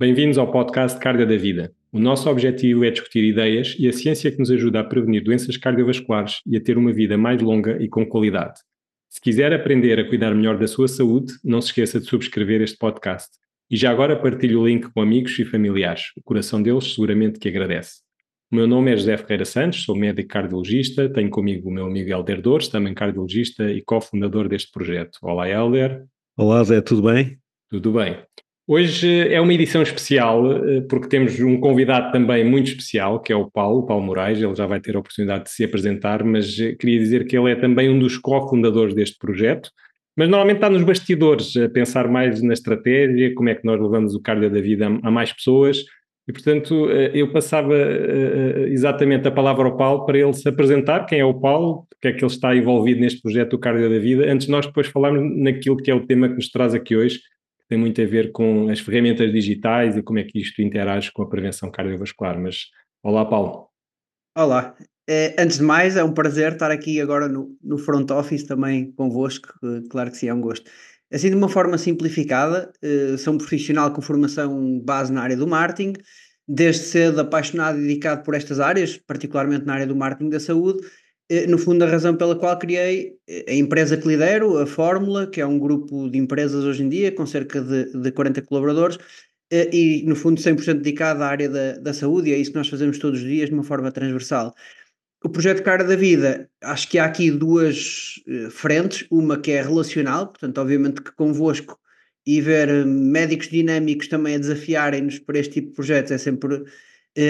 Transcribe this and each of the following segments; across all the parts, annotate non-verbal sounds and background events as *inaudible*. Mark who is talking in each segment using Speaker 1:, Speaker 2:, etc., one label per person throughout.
Speaker 1: bem-vindos ao podcast Carga da Vida. O nosso objetivo é discutir ideias e a ciência que nos ajuda a prevenir doenças cardiovasculares e a ter uma vida mais longa e com qualidade. Se quiser aprender a cuidar melhor da sua saúde, não se esqueça de subscrever este podcast. E já agora partilhe o link com amigos e familiares. O coração deles seguramente que agradece. O meu nome é José Ferreira Santos, sou médico cardiologista, tenho comigo o meu amigo Helder Dores, também cardiologista e cofundador deste projeto. Olá, Helder.
Speaker 2: Olá, Zé, tudo bem?
Speaker 1: Tudo bem. Hoje é uma edição especial eh, porque temos um convidado também muito especial, que é o Paulo, Paulo Moraes. Ele já vai ter a oportunidade de se apresentar, mas eh, queria dizer que ele é também um dos cofundadores deste projeto. Mas normalmente está nos bastidores, a pensar mais na estratégia, como é que nós levamos o cardio da vida a mais pessoas. E, portanto, eh, eu passava exatamente a palavra ao Paulo para ele se apresentar, quem é o Paulo, porque é que ele está envolvido neste projeto do Cardio da Vida, antes de nós depois falarmos naquilo que é o tema que nos traz aqui hoje, tem muito a ver com as ferramentas digitais e como é que isto interage com a prevenção cardiovascular. Mas, olá, Paulo.
Speaker 3: Olá. É, antes de mais, é um prazer estar aqui agora no, no front office também convosco. Claro que sim, é um gosto. Assim, de uma forma simplificada, eh, sou um profissional com formação base na área do marketing, desde cedo apaixonado e dedicado por estas áreas, particularmente na área do marketing da saúde, no fundo, a razão pela qual criei eh, a empresa que lidero, a Fórmula, que é um grupo de empresas hoje em dia, com cerca de, de 40 colaboradores, eh, e no fundo 100% dedicado à área da, da saúde, e é isso que nós fazemos todos os dias de uma forma transversal. O projeto Cara da Vida, acho que há aqui duas frentes, uma que é relacional, portanto, obviamente que convosco e ver médicos dinâmicos também a desafiarem-nos para este tipo de projetos é sempre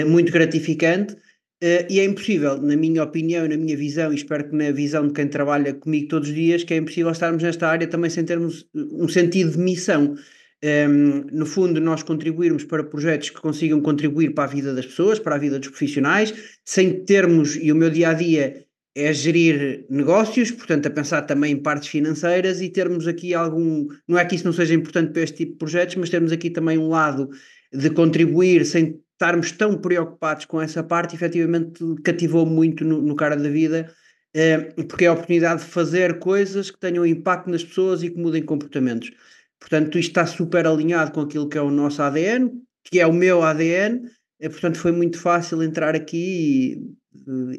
Speaker 3: muito gratificante. Uh, e é impossível, na minha opinião, na minha visão, e espero que na visão de quem trabalha comigo todos os dias, que é impossível estarmos nesta área também sem termos eh, um sentido de missão. Um, ehm, no fundo, nós contribuirmos para projetos que consigam contribuir para a vida das pessoas, para a vida dos profissionais, sem termos, e o meu dia a dia é gerir negócios, portanto, a pensar também em partes financeiras e termos aqui algum. Não é que isso não seja importante para este tipo de projetos, mas termos aqui também um lado de contribuir sem estarmos tão preocupados com essa parte, efetivamente cativou muito no, no cara da vida, eh, porque é a oportunidade de fazer coisas que tenham impacto nas pessoas e que mudem comportamentos. Portanto, isto está super alinhado com aquilo que é o nosso ADN, que é o meu ADN, eh, portanto foi muito fácil entrar aqui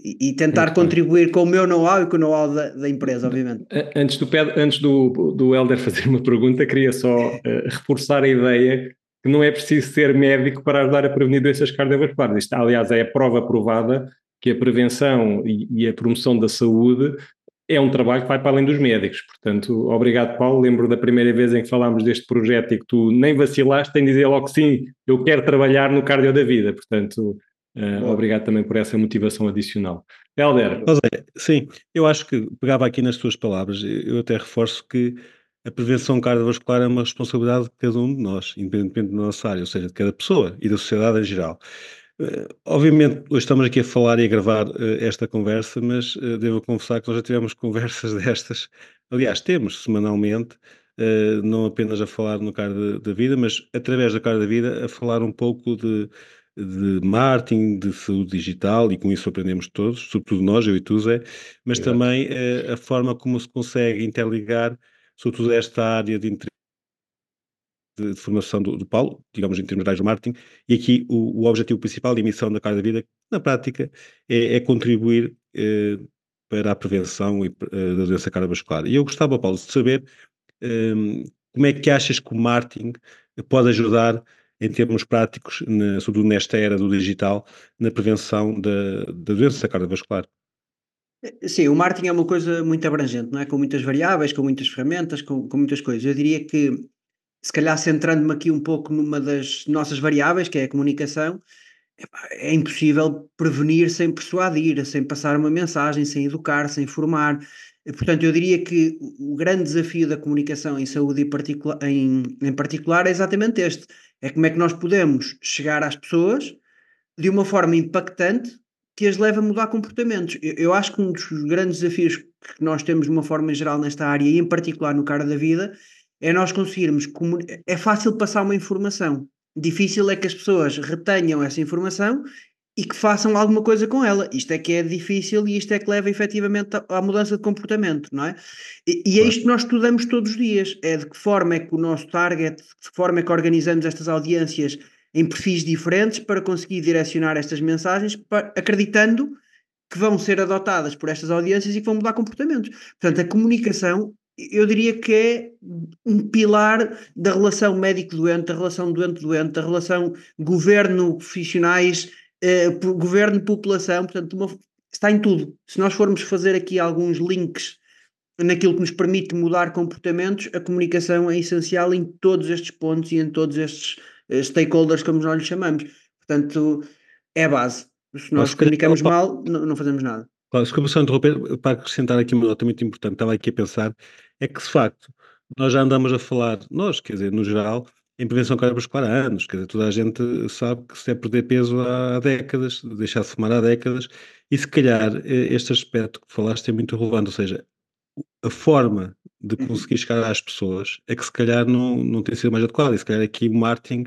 Speaker 3: e, e tentar muito contribuir bem. com o meu know-how e com o know-how da, da, empresa, obviamente.
Speaker 1: Antes, do, antes do, do Helder *laughs* fazer uma pergunta, queria só uh, reforçar a ideia que não é preciso ser médico para ajudar a prevenir doenças cardiovasculares. Isto, aliás, é a prova provada que a prevenção e, e, a promoção da saúde é um trabalho que vai para além dos médicos. Portanto, obrigado, Paulo. Lembro da primeira vez em que falámos deste projeto e que tu nem vacilaste em dizer logo sim, eu quero trabalhar no cardio da vida. Portanto, uh, obrigado também por essa motivação adicional. Helder.
Speaker 2: Sim, eu acho que pegava aqui nas tuas palavras, eu até reforço que a prevenção cardiovascular é uma responsabilidade de cada um de nós, independentemente da nossa área, ou seja, de cada pessoa e da sociedade em geral. Uh, obviamente, hoje estamos aqui a falar e a gravar uh, esta conversa, mas uh, devo confessar que nós já tivemos *laughs* conversas destas. Aliás, temos semanalmente, não apenas a falar no Cara da Vida, mas através da Cara da Vida a falar um pouco de, de marketing, de saúde digital, e com isso aprendemos todos, sobretudo nós, eu e tu, Zé, mas Exato. também a forma como se consegue interligar sobretudo esta área de interesse de, de formação do, do, Paulo, digamos em termos de marketing, e aqui o, o objetivo principal e a missão da Casa da Vida, na prática, é, é contribuir eh, para a prevenção e, eh, da doença cardiovascular. E eu gostava, Paulo, de saber eh, como é que achas que o marketing pode ajudar em termos práticos, na, sobretudo nesta era do digital, na prevenção da, da doença cardiovascular.
Speaker 3: Sim, o marketing é uma coisa muito abrangente, não é? Com muitas variáveis, com muitas ferramentas, com, com muitas coisas. Eu diria que, se calhar centrando-me aqui um pouco numa das nossas variáveis, que é a comunicação, é impossível prevenir sem persuadir, sem passar uma mensagem, sem educar, sem formar. Portanto, eu diria que o grande desafio da comunicação em saúde em, em particular é exatamente este: é como é que nós podemos chegar às pessoas de uma forma impactante que as leva a mudar comportamentos. Eu, eu, acho que um dos grandes desafios que nós temos de uma forma geral nesta área, e em particular no cara da vida, é nós conseguirmos. É fácil passar uma informação, difícil é que as pessoas retenham essa informação e que façam alguma coisa com ela. Isto é que é difícil e isto é que leva efetivamente à mudança de comportamento, não é? E, e é isto que nós estudamos todos os dias: é de que forma é que o nosso target, de que forma é que organizamos estas audiências em perfis diferentes para conseguir direcionar estas mensagens, para, acreditando que vão ser adotadas por estas audiências e que vão mudar comportamentos. Portanto, a comunicação, eu diria que é um pilar da relação médico-doente, da relação doente-doente, da relação governo-profissionais, eh, governo-população, portanto, uma, está em tudo. Se nós formos fazer aqui alguns links naquilo que nos permite mudar comportamentos, a comunicação é essencial em todos estes pontos e em todos estes stakeholders, como nós lhes chamamos. Portanto, é a base. Se nós comunicamos mal, não, não, fazemos nada.
Speaker 2: Claro, se começar a interromper, para acrescentar aqui uma nota muito importante, estava aqui a pensar, é que de facto nós já andamos a falar, nós, quer dizer, no geral, em prevenção cardiovascular há anos, quer dizer, toda a gente sabe que se é perder peso há décadas, deixar de fumar há décadas, e se calhar eh, este aspecto que falaste é muito relevante, ou seja, a forma de uhum. conseguir chegar às pessoas é que se calhar não, não tem sido mais adequada, e se calhar aqui o marketing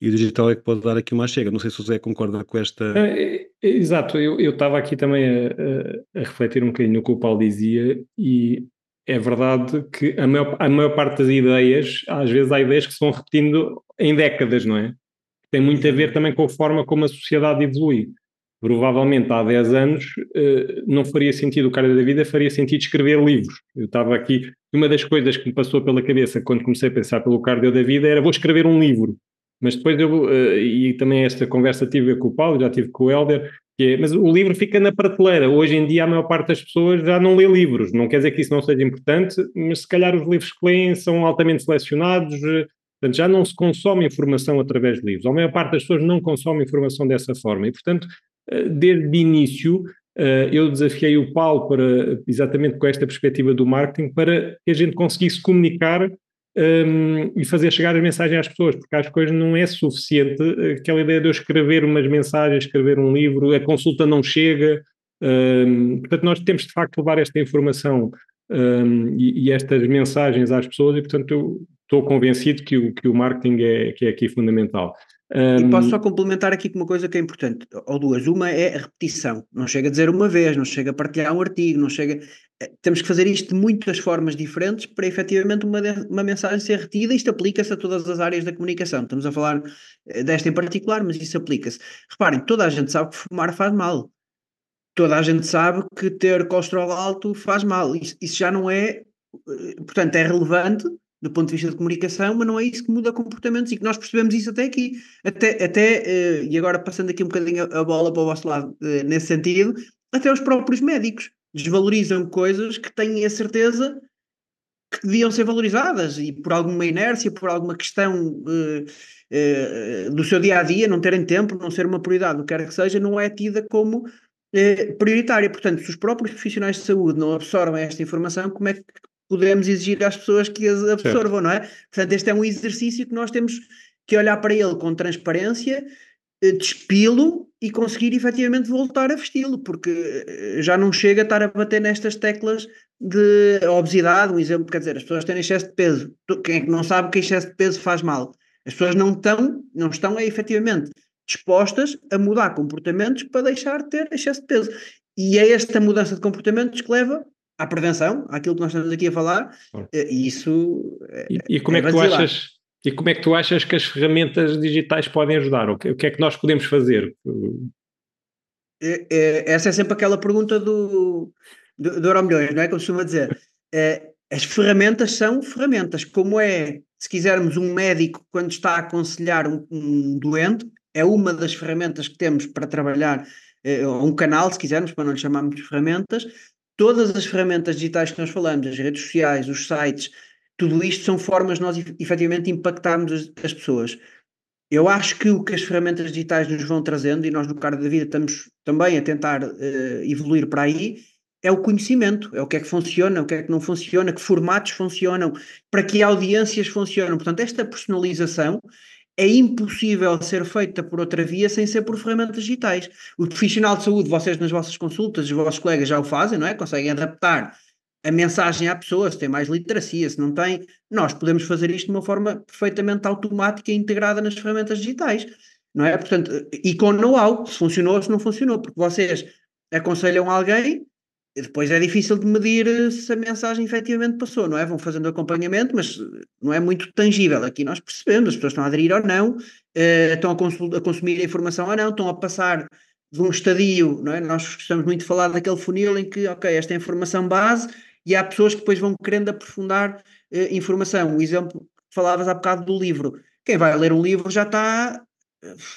Speaker 2: e o digital é que pode dar aqui uma chega. Não sei se o Zé concorda com esta.
Speaker 1: É, é, exato, eu estava aqui também a, a, a, refletir um bocadinho no que o Paulo dizia, e é verdade que a maior, a maior parte das ideias, às vezes há ideias que se vão repetindo em décadas, não é? Tem muito a ver também com a forma como a sociedade evolui provavelmente há 10 anos uh, não faria sentido o cara da vida, faria sentido escrever livros. Eu estava aqui, uma das coisas que me passou pela cabeça quando comecei a pensar pelo cardio da vida era vou escrever um livro. Mas depois eu, uh, e também esta conversa tive com o Paulo, já tive com o Helder, é, mas o livro fica na prateleira. Hoje em dia a maior parte das pessoas já não lê livros. Não quer dizer que isso não seja importante, mas se calhar os livros que leem são altamente selecionados, uh, portanto já não se consome informação através de livros. A maior parte das pessoas não consome informação dessa forma e, portanto, eh, desde o início, eh, eu desafiei o Paulo para, exatamente com esta perspectiva do marketing, para que a gente conseguisse comunicar um, ehm, e fazer chegar as mensagens às pessoas, porque as coisas não é suficiente eh, aquela ideia de eu escrever umas mensagens, escrever um livro, a consulta não chega. Um, ehm, portanto, nós temos de facto levar esta informação um, ehm, e, e, estas mensagens às pessoas, e portanto eu estou convencido que o, que o marketing é, que é aqui fundamental.
Speaker 3: Um... E posso só complementar aqui com uma coisa que é importante, ou duas. Uma é a repetição. Não chega a dizer uma vez, não chega a partilhar um artigo, não chega. Eh, temos que fazer isto de muitas formas diferentes para efetivamente uma, uma mensagem ser retida. Isto aplica-se a todas as áreas da comunicação. Estamos a falar eh, desta em particular, mas isso aplica-se. Reparem, toda a gente sabe que fumar faz mal. Toda a gente sabe que ter colesterol alto faz mal. Isso, isso já não é. Eh, portanto, é relevante do ponto de vista de comunicação, mas não é isso que muda comportamentos e que nós percebemos isso até aqui. Até, até uh, e agora passando aqui um bocadinho a, bola para o vosso lado, uh, nesse sentido, até os próprios médicos desvalorizam coisas que têm a certeza que deviam ser valorizadas e por alguma inércia, por alguma questão uh, do seu dia a dia, não terem tempo, não ser uma prioridade, o que quer que seja, não é tida como prioritária. Portanto, se os próprios profissionais de saúde não absorvem esta informação, como é que podemos exigir às pessoas que as absorvam, não é? Portanto, este é um exercício que nós temos que olhar para ele com transparência, eh, despilo e conseguir efetivamente voltar a vesti-lo, porque eh, já não chega a estar a bater nestas teclas de obesidade, um exemplo, quer dizer, as pessoas têm excesso de peso. Quem é que não sabe que excesso de peso faz mal? As pessoas não estão, não estão é, efetivamente dispostas a mudar comportamentos para deixar de ter excesso de peso. E é esta mudança de comportamentos que leva à prevenção, àquilo que nós estamos aqui a falar, eh, e isso
Speaker 1: e, e como é, é que tu achas e como é que tu achas que as ferramentas digitais podem ajudar? O que, o que é que nós podemos fazer?
Speaker 3: É, é, essa é sempre aquela pergunta do, do, do não é? Como costuma dizer. É, as ferramentas são ferramentas, como é, se quisermos, um médico quando está a aconselhar um, um doente, é uma das ferramentas que temos para trabalhar, é, um canal, se quisermos, para não lhe chamarmos de ferramentas, todas as ferramentas digitais que nós falamos, as redes sociais, os sites, tudo isto são formas de nós efetivamente impactarmos as, as pessoas. Eu acho que o que as ferramentas digitais nos vão trazendo, e nós no Carro da Vida estamos também a tentar uh, evoluir para aí, é o conhecimento, é o que é que funciona, o que é que não funciona, que formatos funcionam, para que audiências funcionam. Portanto, esta personalização é impossível ser feita por outra via sem ser por ferramentas digitais. O profissional de saúde, vocês nas vossas consultas, os vossos colegas já o fazem, não é? Conseguem adaptar a mensagem à pessoa, se tem mais literacia, se não tem. Nós podemos fazer isto de uma forma perfeitamente automática e integrada nas ferramentas digitais, não é? Portanto, e com know-how, se funcionou ou se não funcionou, porque vocês aconselham alguém depois é difícil de medir eh, se a mensagem efetivamente passou, não é? Vão fazendo acompanhamento, mas eh, não é muito tangível. Aqui nós percebemos, as pessoas estão a aderir ou não, uh, estão a, a, consumir a informação ou não, estão a passar de um estadio, não é? Nós gostamos muito de falar daquele funil em que, ok, esta é a informação base e há pessoas que depois vão querendo aprofundar uh, informação. O exemplo que falavas há bocado do livro. Quem vai ler um livro já está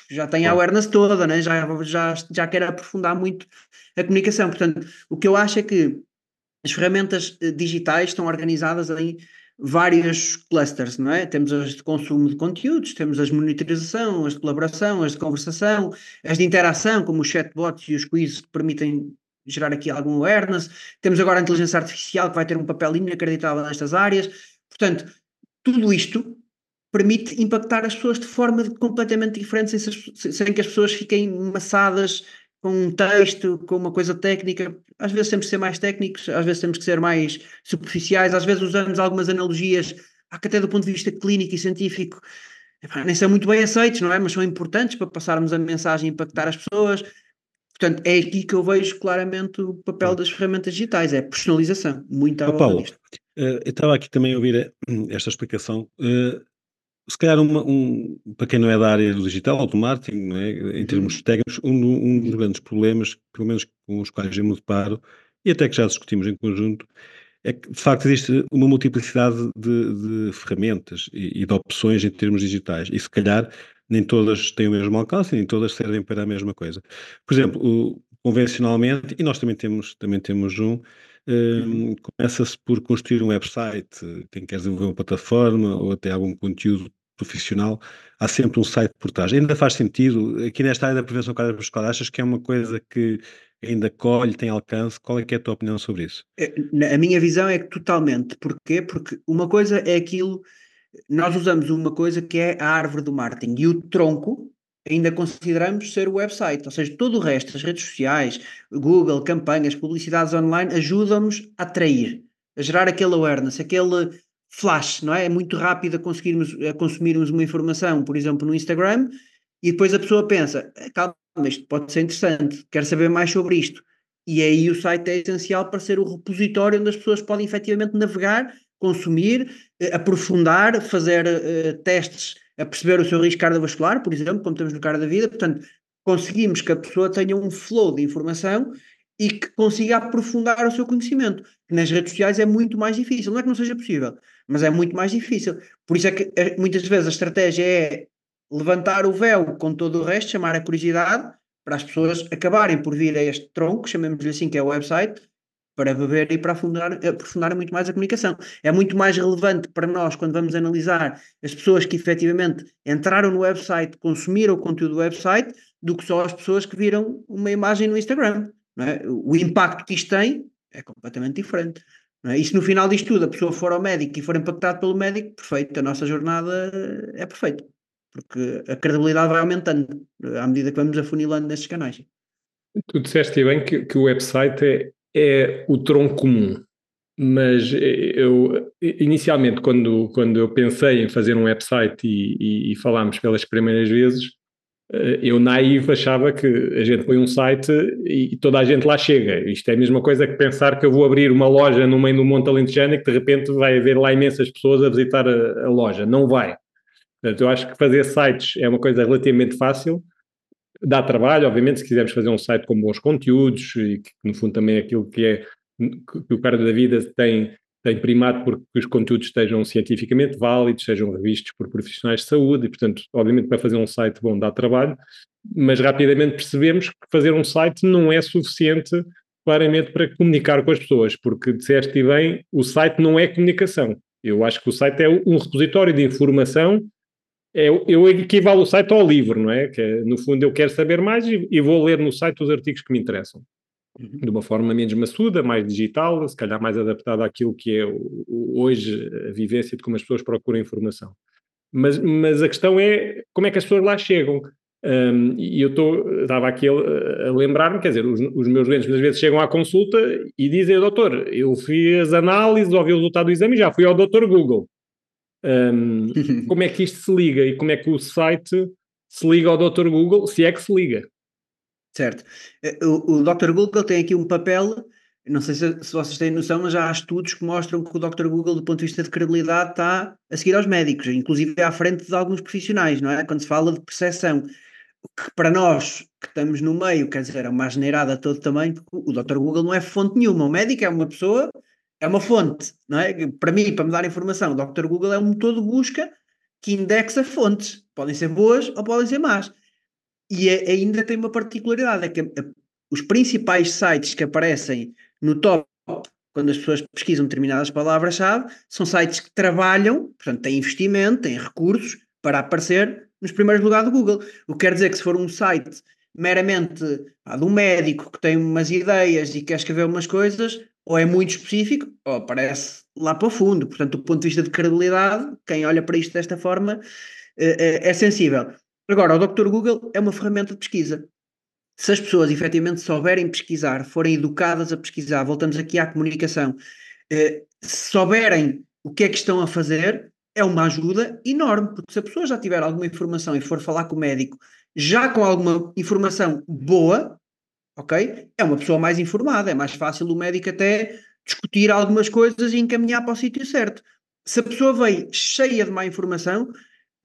Speaker 3: já tem a awareness toda, né? já, já, já quer aprofundar muito a comunicação. Portanto, o que eu acho é que as ferramentas eh, digitais estão organizadas em vários clusters, não é? Temos as de consumo de conteúdos, temos as de monitorização, as de colaboração, as de conversação, as de interação, como os chatbots e os quizzes que permitem gerar aqui algum awareness. Temos agora a inteligência artificial que vai ter um papel inacreditável nestas áreas. Portanto, tudo isto permite impactar as pessoas de forma completamente diferente, sem, sem que as pessoas fiquem maçadas com um texto, com uma coisa técnica. Às vezes temos que ser mais técnicos, às vezes temos que ser mais superficiais, às vezes usamos algumas analogias, que até do ponto de vista clínico e científico, nem são muito bem aceitos, não é? Mas são importantes para passarmos a mensagem e impactar as pessoas. Portanto, é aqui que eu vejo claramente o papel das ferramentas digitais, é personalização, muito
Speaker 2: à oh, Paulo, eh, eu estava aqui também a ouvir eh, esta explicação. Eh, se calhar, uma, um, para quem não é da área do digital, do marketing, é? em termos uhum. técnicos, um, um, dos grandes problemas, pelo menos com os quais eu me deparo, e até que já discutimos em conjunto, é que de facto existe uma multiplicidade de, de ferramentas e, e, de opções em termos digitais, e se calhar nem todas têm o mesmo alcance, nem todas servem para a mesma coisa. Por exemplo, o, convencionalmente, e nós também temos, também temos um, um, começa-se por construir um website, quem quer desenvolver uma plataforma ou até algum conteúdo profissional, há sempre um site por trás. Ainda faz sentido, aqui nesta área da prevenção cardiovascular, achas que é uma coisa que ainda colhe, tem alcance? Qual é é a tua opinião sobre isso?
Speaker 3: É, a minha visão é que totalmente. Porquê? Porque uma coisa é aquilo, nós usamos uma coisa que é a árvore do marketing e o tronco ainda consideramos ser o website, ou seja, todo o resto, as redes sociais, Google, campanhas, publicidades online, ajudam-nos a atrair, a gerar aquele awareness, aquele flash, não é? É muito rápido a conseguirmos a consumirmos uma informação, por exemplo, no Instagram, e depois a pessoa pensa, eh, calma, isto pode ser interessante, quero saber mais sobre isto. E aí o site é essencial para ser o repositório onde as pessoas podem efetivamente navegar, consumir, eh, aprofundar, fazer uh, testes a perceber o seu risco cardiovascular, por exemplo, como temos no cara da vida. Portanto, conseguimos que a pessoa tenha um flow de informação e que consiga aprofundar o seu conhecimento. Nas redes sociais é muito mais difícil. Não é que não seja possível, mas é muito mais difícil. Por isso é que eh, muitas vezes a estratégia é levantar o véu com todo o resto, chamar a curiosidade, para as pessoas acabarem por vir a este tronco, chamemos-lhe assim, que é o website, para beber e para aprofundar, aprofundar muito mais a comunicação. É muito mais relevante para nós quando vamos analisar as pessoas que efetivamente entraram no website, consumiram o conteúdo do website, do que só as pessoas que viram uma imagem no Instagram. É? O impacto que isto tem é completamente diferente. É? E se no final disto tudo a pessoa for ao médico e for impactado pelo médico, perfeito, a nossa jornada é perfeita. Porque a credibilidade vai aumentando à medida que vamos afunilando nesses canais.
Speaker 1: Tu disseste bem que, que o website é, é o tronco comum, mas eu inicialmente quando, quando eu pensei em fazer um website e, e, e falámos pelas primeiras vezes, eu naivo achava que a gente põe um site e toda a gente lá chega. Isto é a mesma coisa que pensar que eu vou abrir uma loja no meio do Monte Alentejano e que de repente vai haver lá imensas pessoas a visitar a, a loja. Não vai. Portanto, eu acho que fazer sites é uma coisa relativamente fácil. Dá trabalho, obviamente, se quisermos fazer um site com bons conteúdos e que, no fundo, também é aquilo que é que o cara da vida tem tem primado porque os conteúdos estejam cientificamente válidos, sejam revistos por profissionais de saúde e, portanto, obviamente para fazer um site bom dá trabalho, mas rapidamente percebemos que fazer um site não é suficiente claramente para comunicar com as pessoas, porque disseste bem, o site não é comunicação. Eu acho que o site é um repositório de informação, é, eu equivalo o site ao livro, não é? Que é, no fundo eu quero saber mais e vou ler no site os artigos que me interessam. Uhum. de uma forma menos maçuda, mais digital, se calhar mais adaptada àquilo que é hoje a vivência de como as pessoas procuram informação. Mas, mas a questão é como é que as pessoas lá chegam. Um, e eu estava aqui a, a lembrar-me, quer dizer, os, os, meus doentes muitas vezes chegam à consulta e dizem, doutor, eu fiz análises, ouvi o resultado do exame e já fui ao doutor Google. Um, *laughs* como é que isto se liga e como é que o site se liga ao doutor Google, se é que se liga?
Speaker 3: Certo. Eh, o, o Dr. Google tem aqui um papel não sei se, se, vocês têm noção, mas há estudos que mostram que o Dr. Google, do ponto de vista de credibilidade, está a seguir aos médicos, inclusive à frente de alguns profissionais, não é? Quando se fala de percepção, que para nós que estamos no meio, quer dizer, é uma generada a todo tamanho, porque o Dr. Google não é fonte nenhuma, o médico é uma pessoa, é uma fonte, não é? Para mim, para me dar informação, o Dr. Google é um motor de busca que indexa fontes, podem ser boas ou podem ser más. E é, ainda tem uma particularidade, é que a, os principais sites que aparecem no top quando as pessoas pesquisam determinadas palavras-chave, são sites que trabalham, portanto, têm investimento, têm recursos para aparecer nos primeiros lugares do Google. O que quer dizer que se for um site meramente ah, de um médico que tem umas ideias e quer escrever umas coisas, ou é muito específico, ou aparece lá para o fundo. Portanto, do ponto de vista de credibilidade, quem olha para isto desta forma é, é sensível. Agora, o Dr. Google é uma ferramenta de pesquisa se as pessoas efetivamente souberem pesquisar, forem educadas a pesquisar, voltamos aqui à comunicação, eh, souberem o que é que estão a fazer, é uma ajuda enorme, porque se a pessoa já tiver alguma informação e for falar com o médico já com alguma informação boa, ok? É uma pessoa mais informada, é mais fácil o médico até discutir algumas coisas e encaminhar para o sítio certo. Se a pessoa vem cheia de má informação,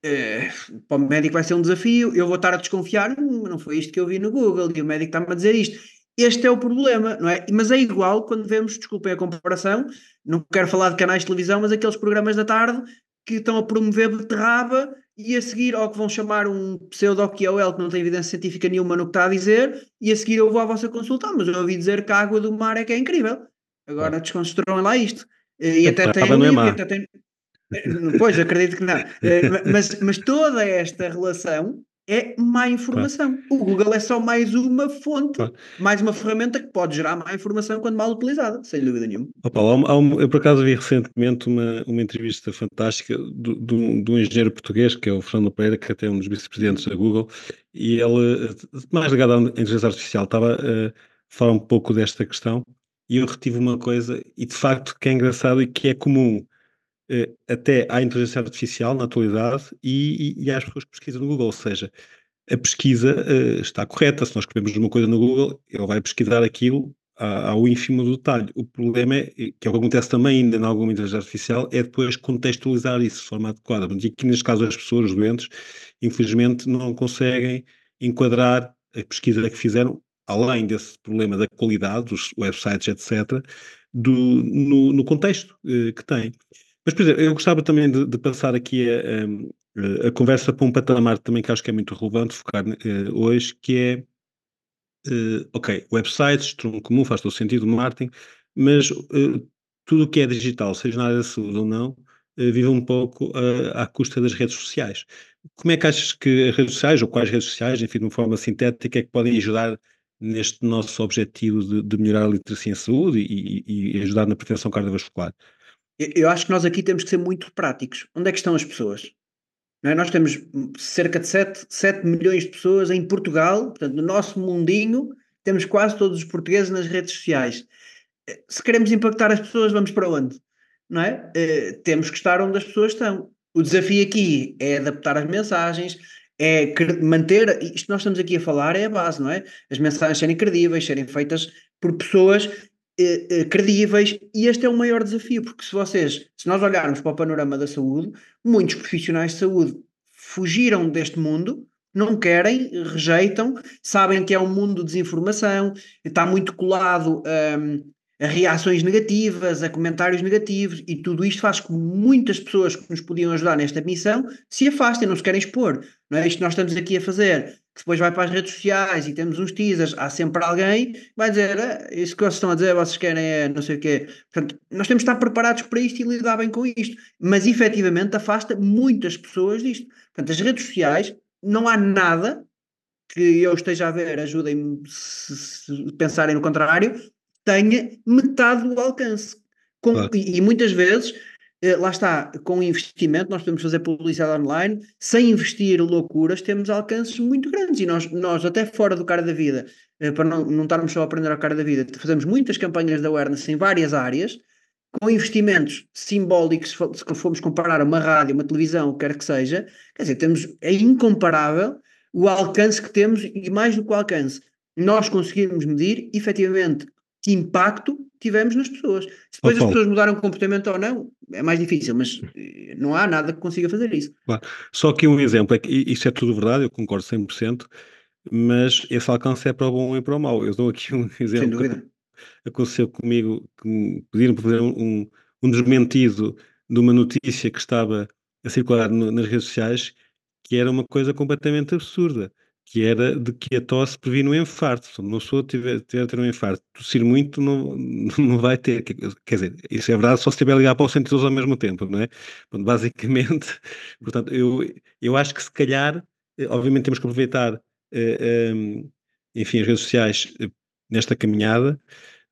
Speaker 3: eh, para o médico vai ser um desafio, eu vou estar a desconfiar, hum, não foi isto que eu vi no Google, e o médico está-me a dizer isto. Este é o problema, não é? Mas é igual quando vemos, desculpem a comparação, não quero falar de canais de televisão, mas aqueles programas da tarde que estão a promover beterraba e a seguir, ou que vão chamar um pseudo-QOL que não tem evidência científica nenhuma no que está a dizer, e a seguir eu vou à vossa consulta, mas eu ouvi dizer que a água do mar é que é incrível. Agora desconstruam lá isto. E até tem, um livro, é até tem, Pois, acredito que não. Eh, mas, mas toda esta relação é má informação. Claro. O Google é só mais uma fonte, claro. mais uma ferramenta que pode gerar má informação quando mal utilizada, sem dúvida nenhuma.
Speaker 2: Opa, há um, eu por acaso vi recentemente uma, uma entrevista fantástica do, do, do engenheiro português, que é o Fernando Pereira, que até é um dos vice-presidentes da Google, e ele, mais ligado à inteligência artificial, estava a falar um pouco desta questão, e eu retive uma coisa, e de facto que é engraçado e que é comum até à inteligência artificial na atualidade e, e, e às pessoas que pesquisam no Google, ou seja, a pesquisa uh, está correta. Se nós escrevemos uma coisa no Google, ele vai pesquisar aquilo ao ínfimo do detalhe. O problema é, que é o que acontece também ainda em alguma inteligência artificial, é depois contextualizar isso de forma adequada. E aqui, neste caso, as pessoas, os doentes, infelizmente não conseguem enquadrar a pesquisa que fizeram, além desse problema da qualidade dos websites, etc., do, no, no contexto uh, que tem. Mas, por exemplo, eu gostava também de, de passar aqui a, a, a, conversa para um patamar também que acho que é muito relevante focar uh, hoje, que é, uh, ok, websites, tronco comum, faz todo sentido, marketing, mas uh, tudo o que é digital, seja na área da saúde ou não, vive um pouco à custa das redes sociais. Como é que achas que as redes sociais, ou quais redes sociais, enfim, de uma forma sintética, é que podem ajudar neste nosso objetivo de, de melhorar a literacia em saúde e, e, e ajudar na prevenção cardiovascular?
Speaker 3: Eu acho que nós aqui temos que ser muito práticos. Onde é que estão as pessoas? É? Nós temos cerca de 7, 7 milhões de pessoas em Portugal, portanto, no nosso mundinho, temos quase todos os portugueses nas redes sociais. Se queremos impactar as pessoas, vamos para onde? Não é? Uh, temos que estar onde as pessoas estão. O desafio aqui é adaptar as mensagens, é manter. Isto que nós estamos aqui a falar é a base, não é? As mensagens serem credíveis, serem feitas por pessoas eh, eh, credíveis, e este é o maior desafio, porque se vocês, se nós olharmos para o panorama da saúde, muitos profissionais de saúde fugiram deste mundo, não querem, rejeitam, sabem que é um mundo de desinformação, está muito colado um, a reações negativas, a comentários negativos, e tudo isto faz com que muitas pessoas que nos podiam ajudar nesta missão se afastem, não se querem expor. Não é isto que nós estamos aqui a fazer depois vai para as redes sociais e temos uns teasers, há sempre alguém que vai dizer ah, isso que vocês estão a dizer, vocês querem é não sei o quê. Portanto, nós temos de estar preparados para isto e lidar bem com isto. Mas efetivamente afasta muitas pessoas disto. Portanto, as redes sociais, não há nada que eu esteja a ver, ajudem-me se, se pensarem no contrário, tenha metade do alcance. Com, claro. e, e muitas vezes lá está, com investimento, nós podemos fazer publicidade online, sem investir loucuras, temos alcances muito grandes. E nós, nós até fora do cara da vida, eh, para não, não estarmos só a aprender ao cara da vida, fazemos muitas campanhas de awareness em várias áreas, com investimentos simbólicos, se formos comparar uma rádio, uma televisão, o que quer que seja, quer dizer, temos, é incomparável o alcance que temos e mais do que o alcance. Nós conseguimos medir, efetivamente, que impacto tivemos nas pessoas. Se depois oh, as pessoas mudaram o comportamento ou não, é mais difícil, mas eh, não há nada que consiga fazer isso.
Speaker 2: Claro. Só que um exemplo, é que isso é tudo verdade, eu concordo 100%, mas esse alcance é para o bom e para o mau. Eu dou aqui um *laughs* exemplo. Sem
Speaker 3: dúvida.
Speaker 2: Aconteceu comigo que me pediram para fazer um, um desmentido de uma notícia que estava a circular no, nas redes sociais, que era uma coisa completamente absurda que era de que a tosse previne um infarto. Se uma pessoa tiver, tiver ter um infarto, tossir muito não, *laughs* não vai ter. Quer dizer, isso é verdade só se estiver ligado para os sentidos ao mesmo tempo, não é? Basicamente, *laughs* portanto, eu, eu acho que se calhar, eh, obviamente temos que aproveitar, eh, um, enfim, as redes sociais eh, nesta caminhada,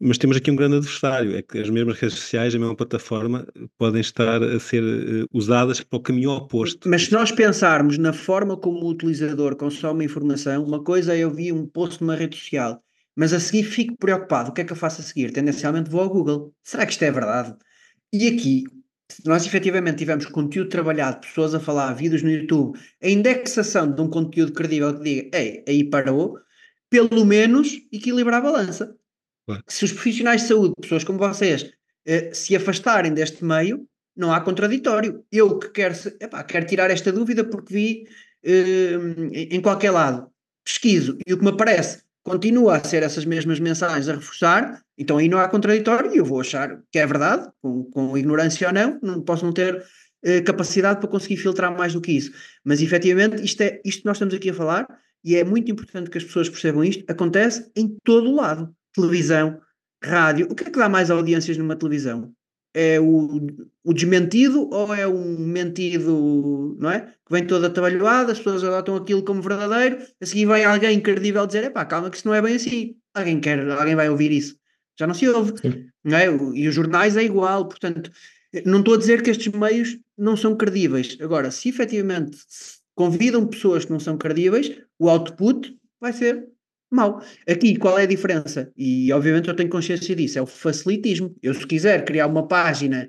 Speaker 2: mas temos aqui um grande adversário, é que as mesmas redes sociais, a mesma plataforma, podem estar a ser uh, usadas para o caminho oposto.
Speaker 3: Mas se nós pensarmos na forma como o utilizador consome informação, uma coisa é eu vi um post numa rede social, mas a seguir fico preocupado, o que é que eu faço a seguir? Tendencialmente vou ao Google. Será que isto é verdade? E aqui, nós efetivamente tivermos conteúdo trabalhado, pessoas a falar, vídeos no YouTube, a indexação de um conteúdo credível que diga, ei, aí parou, pelo menos equilibrar a balança. Claro. Se os profissionais de saúde, pessoas como vocês, eh, se afastarem deste meio, não há contraditório. Eu que quero, epá, quero tirar esta dúvida porque vi eh, em qualquer lado, pesquiso e o que me aparece continua a ser essas mesmas mensagens a reforçar, então aí não há contraditório e eu vou achar que é verdade, com, com ignorância ou não, não posso não ter eh, capacidade para conseguir filtrar mais do que isso. Mas efetivamente, isto é isto que nós estamos aqui a falar e é muito importante que as pessoas percebam isto, acontece em todo o lado televisão, rádio. O que é que dá mais audiências numa televisão? É o, o desmentido ou é um mentido, não é? Que vem toda trabalhada, as pessoas adotam aquilo como verdadeiro, a seguir vem alguém credível dizer, epá, calma que isso não é bem assim. Alguém quer, alguém vai ouvir isso. Já não se ouve, não é? E os jornais é igual, portanto, não estou a dizer que estes meios não são credíveis. Agora, se efetivamente convidam pessoas que não são credíveis, o output vai ser mau. Aqui, qual é a diferença? E obviamente eu tenho consciência disso, é o facilitismo. Eu, se quiser criar uma página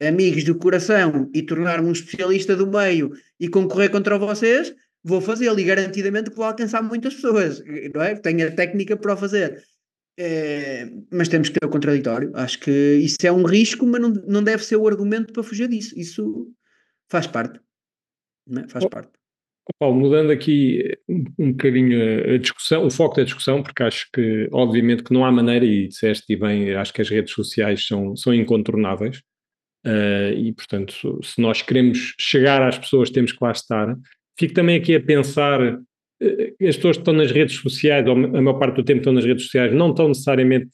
Speaker 3: Amigos do Coração e tornar-me um especialista do meio e concorrer contra vocês, vou fazê-lo e garantidamente que vou alcançar muitas pessoas, não é? Tenho a técnica para o fazer. É, mas temos que ter o contraditório. Acho que isso é um risco, mas não, não deve ser o argumento para fugir disso. Isso faz parte. É? Faz parte.
Speaker 1: Paulo, mudando aqui um, um bocadinho a discussão, o foco da discussão, porque acho que, obviamente, que não há maneira, e disseste e bem, acho que as redes sociais são, são incontornáveis, uh, e, portanto, se nós queremos chegar às pessoas, temos que lá estar. Fico também aqui a pensar, uh, as pessoas que estão nas redes sociais, ou a maior parte do tempo estão nas redes sociais, não estão necessariamente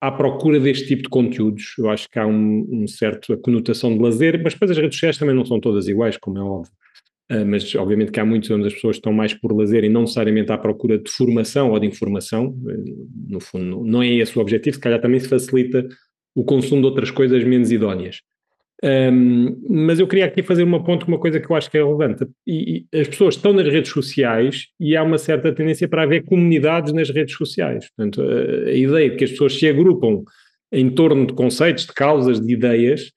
Speaker 1: à procura deste tipo de conteúdos. Eu acho que há um, um certo conotação de lazer, mas depois as redes sociais também não são todas iguais, como é óbvio. Uh, mas obviamente que há muitos onde as pessoas estão mais por lazer e não necessariamente à procura de formação ou de informação, uh, no fundo não é esse o objetivo, se calhar também se facilita o consumo de outras coisas menos idóneas. Um, mas eu queria aqui fazer uma ponto com uma coisa que eu acho que é relevante. E, e, as pessoas estão nas redes sociais e há uma certa tendência para haver comunidades nas redes sociais. Portanto, a, a ideia de que as pessoas se agrupam em torno de conceitos, de causas, de ideias,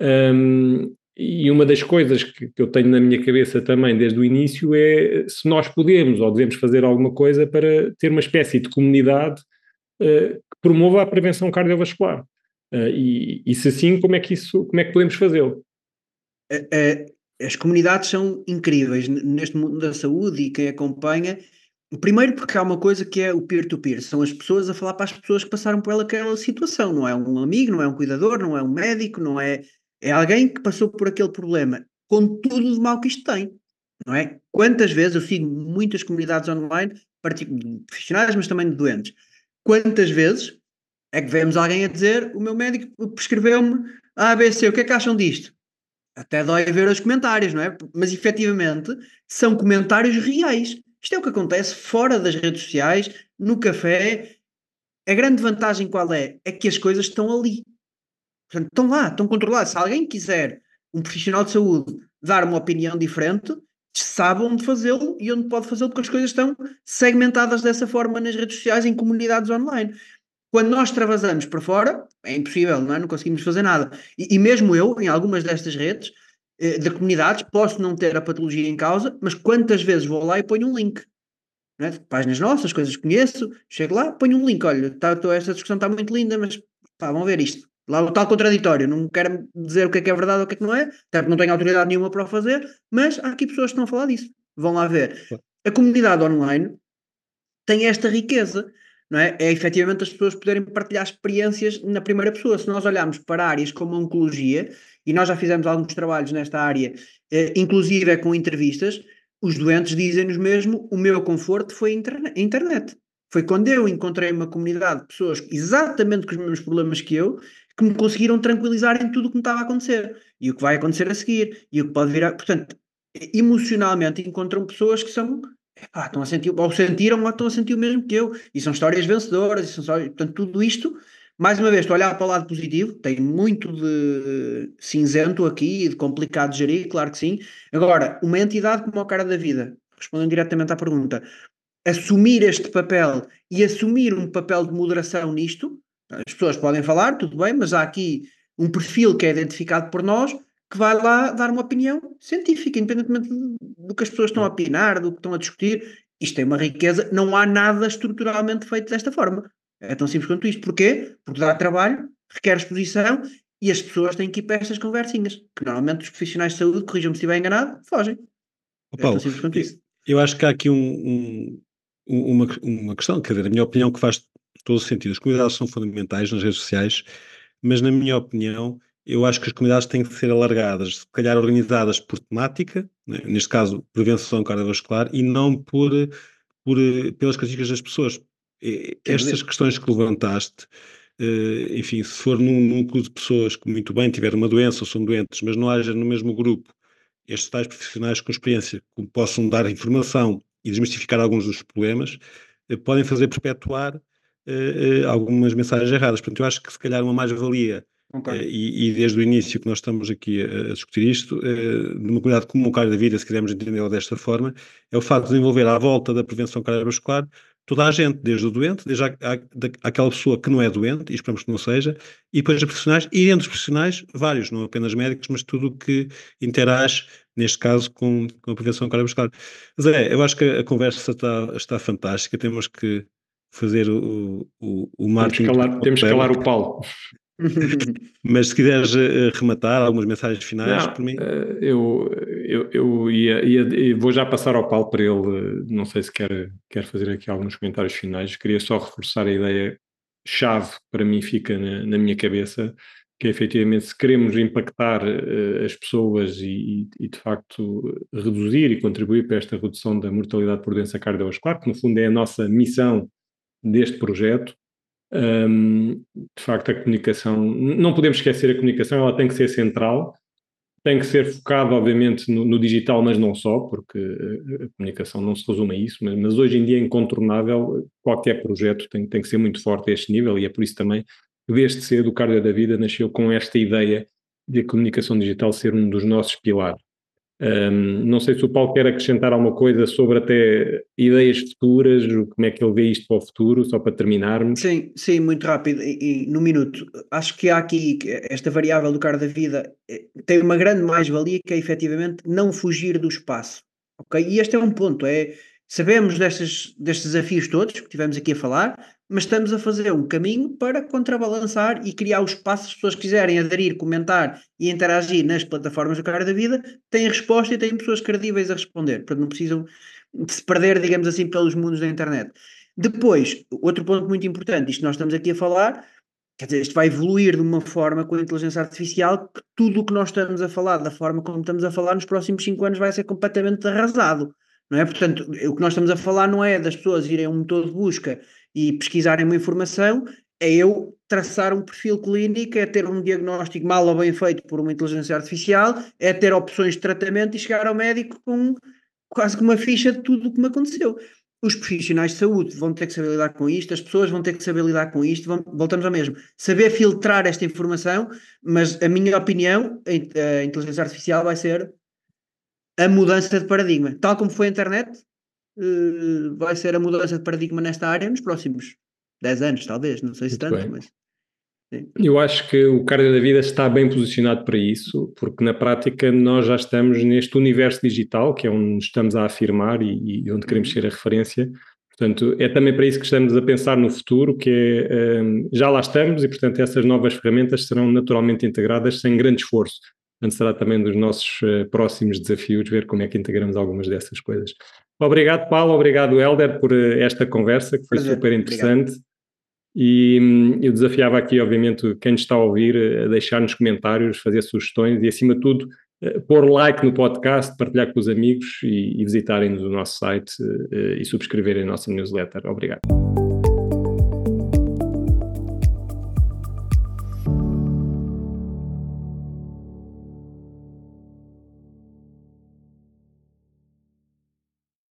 Speaker 1: um, e uma das coisas que, que, eu tenho na minha cabeça também desde o início é se nós podemos ou devemos fazer alguma coisa para ter uma espécie de comunidade uh, que promova a prevenção cardiovascular. Uh, e, e, se sim, como é que isso, como é que podemos fazê-lo?
Speaker 3: as comunidades são incríveis neste mundo da saúde e quem acompanha. Primeiro porque há uma coisa que é o peer-to-peer, -peer, são as pessoas a falar para as pessoas que passaram por aquela situação, não é um amigo, não é um cuidador, não é um médico, não é é alguém que passou por aquele problema, com tudo de mal que isto tem, não é? Quantas vezes eu sigo muitas comunidades online, profissionais, mas também de doentes, quantas vezes é que vemos alguém a dizer o meu médico prescreveu-me A, B, C, o que é que acham disto? Até dói ver os comentários, não é? Mas efetivamente são comentários reais. Isto é o que acontece fora das redes sociais, no café. A grande vantagem qual é? É que as coisas estão ali. Portanto, estão lá, estão controlados. Se alguém quiser, um profissional de saúde, dar uma opinião diferente, sabe onde fazê-lo e onde pode fazê-lo, porque as coisas estão segmentadas dessa forma nas redes sociais, em comunidades online. Quando nós travasamos para fora, é impossível, não é? Não conseguimos fazer nada. E, e mesmo eu, em algumas destas redes, eh, de comunidades, posso não ter a patologia em causa, mas quantas vezes vou lá e ponho um link? é? páginas nossas, coisas que conheço, chego lá, ponho um link, olha, tá, tô, esta discussão está muito linda, mas pá, vão ver isto. Lá o tal contraditório, não quero dizer o que é que é verdade ou o que é que não é, até porque não tenho autoridade nenhuma para o fazer, mas há aqui pessoas que estão a falar disso. Vão lá ver. A comunidade online tem esta riqueza, não é? É efetivamente as pessoas poderem partilhar experiências na primeira pessoa. Se nós olharmos para áreas como a oncologia, e nós já fizemos alguns trabalhos nesta área, eh, inclusive é com entrevistas, os doentes dizem-nos mesmo: o meu conforto foi a internet. Foi quando eu encontrei uma comunidade de pessoas exatamente com os mesmos problemas que eu, que me conseguiram tranquilizar em tudo o que me estava a acontecer e o que vai acontecer a seguir e o que pode vir a. Portanto, emocionalmente encontram pessoas que são. Epá, estão a sentir, ou sentiram ou estão a sentir o mesmo que eu, e são histórias vencedoras, e são portanto, tudo isto mais uma vez, estou a olhar para o lado positivo, tem muito de cinzento aqui e de complicado de gerir, claro que sim. Agora, uma entidade como a cara da vida, respondendo diretamente à pergunta, assumir este papel e assumir um papel de moderação nisto, as pessoas podem falar, tudo bem, mas há aqui um perfil que é identificado por nós que vai lá dar uma opinião científica, independentemente do que as pessoas estão a opinar, do que estão a discutir. Isto é uma riqueza, não há nada estruturalmente feito desta forma. É tão simples quanto isto. Porquê? Porque dá trabalho, requer exposição e as pessoas têm que ir para estas conversinhas. Que normalmente os profissionais de saúde, corrijam-me se estiver enganado, fogem.
Speaker 2: Oh, Paulo, é tão simples quanto isso. Eu acho que há aqui um, um, uma, uma questão, quer dizer, a minha opinião que faz todo o sentido. As comunidades são fundamentais nas redes sociais, mas na minha opinião, eu acho que as comunidades têm que ser alargadas, se calhar organizadas por temática, né? neste caso prevenção cardiovascular, e não por, por, pelas características das pessoas. Estas questões que levantaste, eh, enfim, se for num núcleo de pessoas que muito bem tiveram uma doença ou são doentes, mas não haja no mesmo grupo estes tais profissionais com experiência que possam dar informação e desmistificar alguns dos problemas, eh, podem fazer perpetuar eh, algumas mensagens erradas. Portanto, eu acho que se calhar uma mais-valia Okay. E, e, desde o início que nós estamos aqui a, a discutir isto, de uma comunidade comunitária da vida, se quisermos entender desta forma, é o facto de envolver à volta da prevenção cardiovascular toda a gente, desde o doente, desde a, a, aquela pessoa que não é doente, e esperamos que não seja, e depois os profissionais, e entre os profissionais, vários, não apenas médicos, mas tudo o que interage, neste caso, com, com a prevenção cardiovascular. Zé, eu acho que a, conversa está, está fantástica, temos que fazer o, o, o marketing.
Speaker 1: Temos que calar, temos que calar o Paulo. *laughs*
Speaker 2: Mas se quiseres uh, rematar algumas mensagens finais
Speaker 1: não,
Speaker 2: por mim.
Speaker 1: Uh, eu, eu, eu ia, ia, vou já passar ao Paulo para ele, não sei se quer, quer fazer aqui alguns comentários finais. Queria só reforçar a ideia chave para mim fica na, na minha cabeça, que é efetivamente se queremos impactar uh, as pessoas e, e, de facto reduzir e contribuir para esta redução da mortalidade por doença cardiovascular, que no fundo é a nossa missão deste projeto, um, de facto, a comunicação, não podemos esquecer a comunicação, ela tem que ser central, tem que ser focada, obviamente, no, no digital, mas não só, porque a comunicação não se resume a isso, mas, mas, hoje em dia é incontornável, qualquer projeto tem, tem que ser muito forte a este nível, e é por isso também que desde cedo o Cardio da Vida nasceu com esta ideia de a comunicação digital ser um dos nossos pilares. Um, não sei se o Paulo quer acrescentar alguma coisa sobre até ideias futuras, como é que ele vê isto para o futuro, só para terminarmos.
Speaker 3: Sim, sim, muito rápido e, e no minuto. Acho que há aqui esta variável do cara da vida eh, tem uma grande mais-valia que é efetivamente não fugir do espaço. Ok? E este é um ponto, é sabemos destes, destes desafios todos que tivemos aqui a falar, mas estamos a fazer um caminho para contrabalançar e criar o espaço, as pessoas quiserem aderir, comentar e interagir nas plataformas do Cara da Vida, têm resposta e têm pessoas credíveis a responder, portanto não precisam de se perder, digamos assim, pelos mundos da internet. Depois, outro ponto muito importante, isto nós estamos aqui a falar, quer dizer, isto vai evoluir de uma forma com a inteligência artificial que tudo o que nós estamos a falar, da forma como estamos a falar nos próximos 5 anos vai ser completamente arrasado. Não é? Portanto, o que nós estamos a falar não é das pessoas irem a um motor de busca e pesquisarem uma informação, é eu traçar um perfil clínico, é ter um diagnóstico mal ou bem feito por uma inteligência artificial, é ter opções de tratamento e chegar ao médico com quase que uma ficha de tudo o que me aconteceu. Os profissionais de saúde vão ter que saber lidar com isto, as pessoas vão ter que saber lidar com isto, vão, voltamos ao mesmo. Saber filtrar esta informação, mas a minha opinião, a inteligência artificial vai ser a mudança de paradigma. Tal como foi a internet, uh, vai ser a mudança de paradigma nesta área nos próximos 10 anos, talvez, não sei se Muito tanto, bem. mas Sim.
Speaker 1: Eu acho que o Cardio da Vida está bem posicionado para isso, porque na prática nós já estamos neste universo digital, que é onde estamos a afirmar e, e onde queremos ser a referência. Portanto, é também para isso que estamos a pensar no futuro, que é, um, já lá estamos e, portanto, essas novas ferramentas serão naturalmente integradas sem grande esforço. Portanto, será também dos nossos uh, próximos desafios ver como é que integramos algumas dessas coisas. Obrigado, Paulo, obrigado, Helder, por uh, esta conversa, que foi Prazer. super interessante. Obrigado. E hum, eu desafiava aqui, obviamente, quem está a ouvir, a deixar nos comentários, fazer sugestões e, acima de tudo, eh, pôr like no podcast, partilhar com os amigos e, e visitarem-nos o nosso site eh, e subscreverem a nossa newsletter. Obrigado.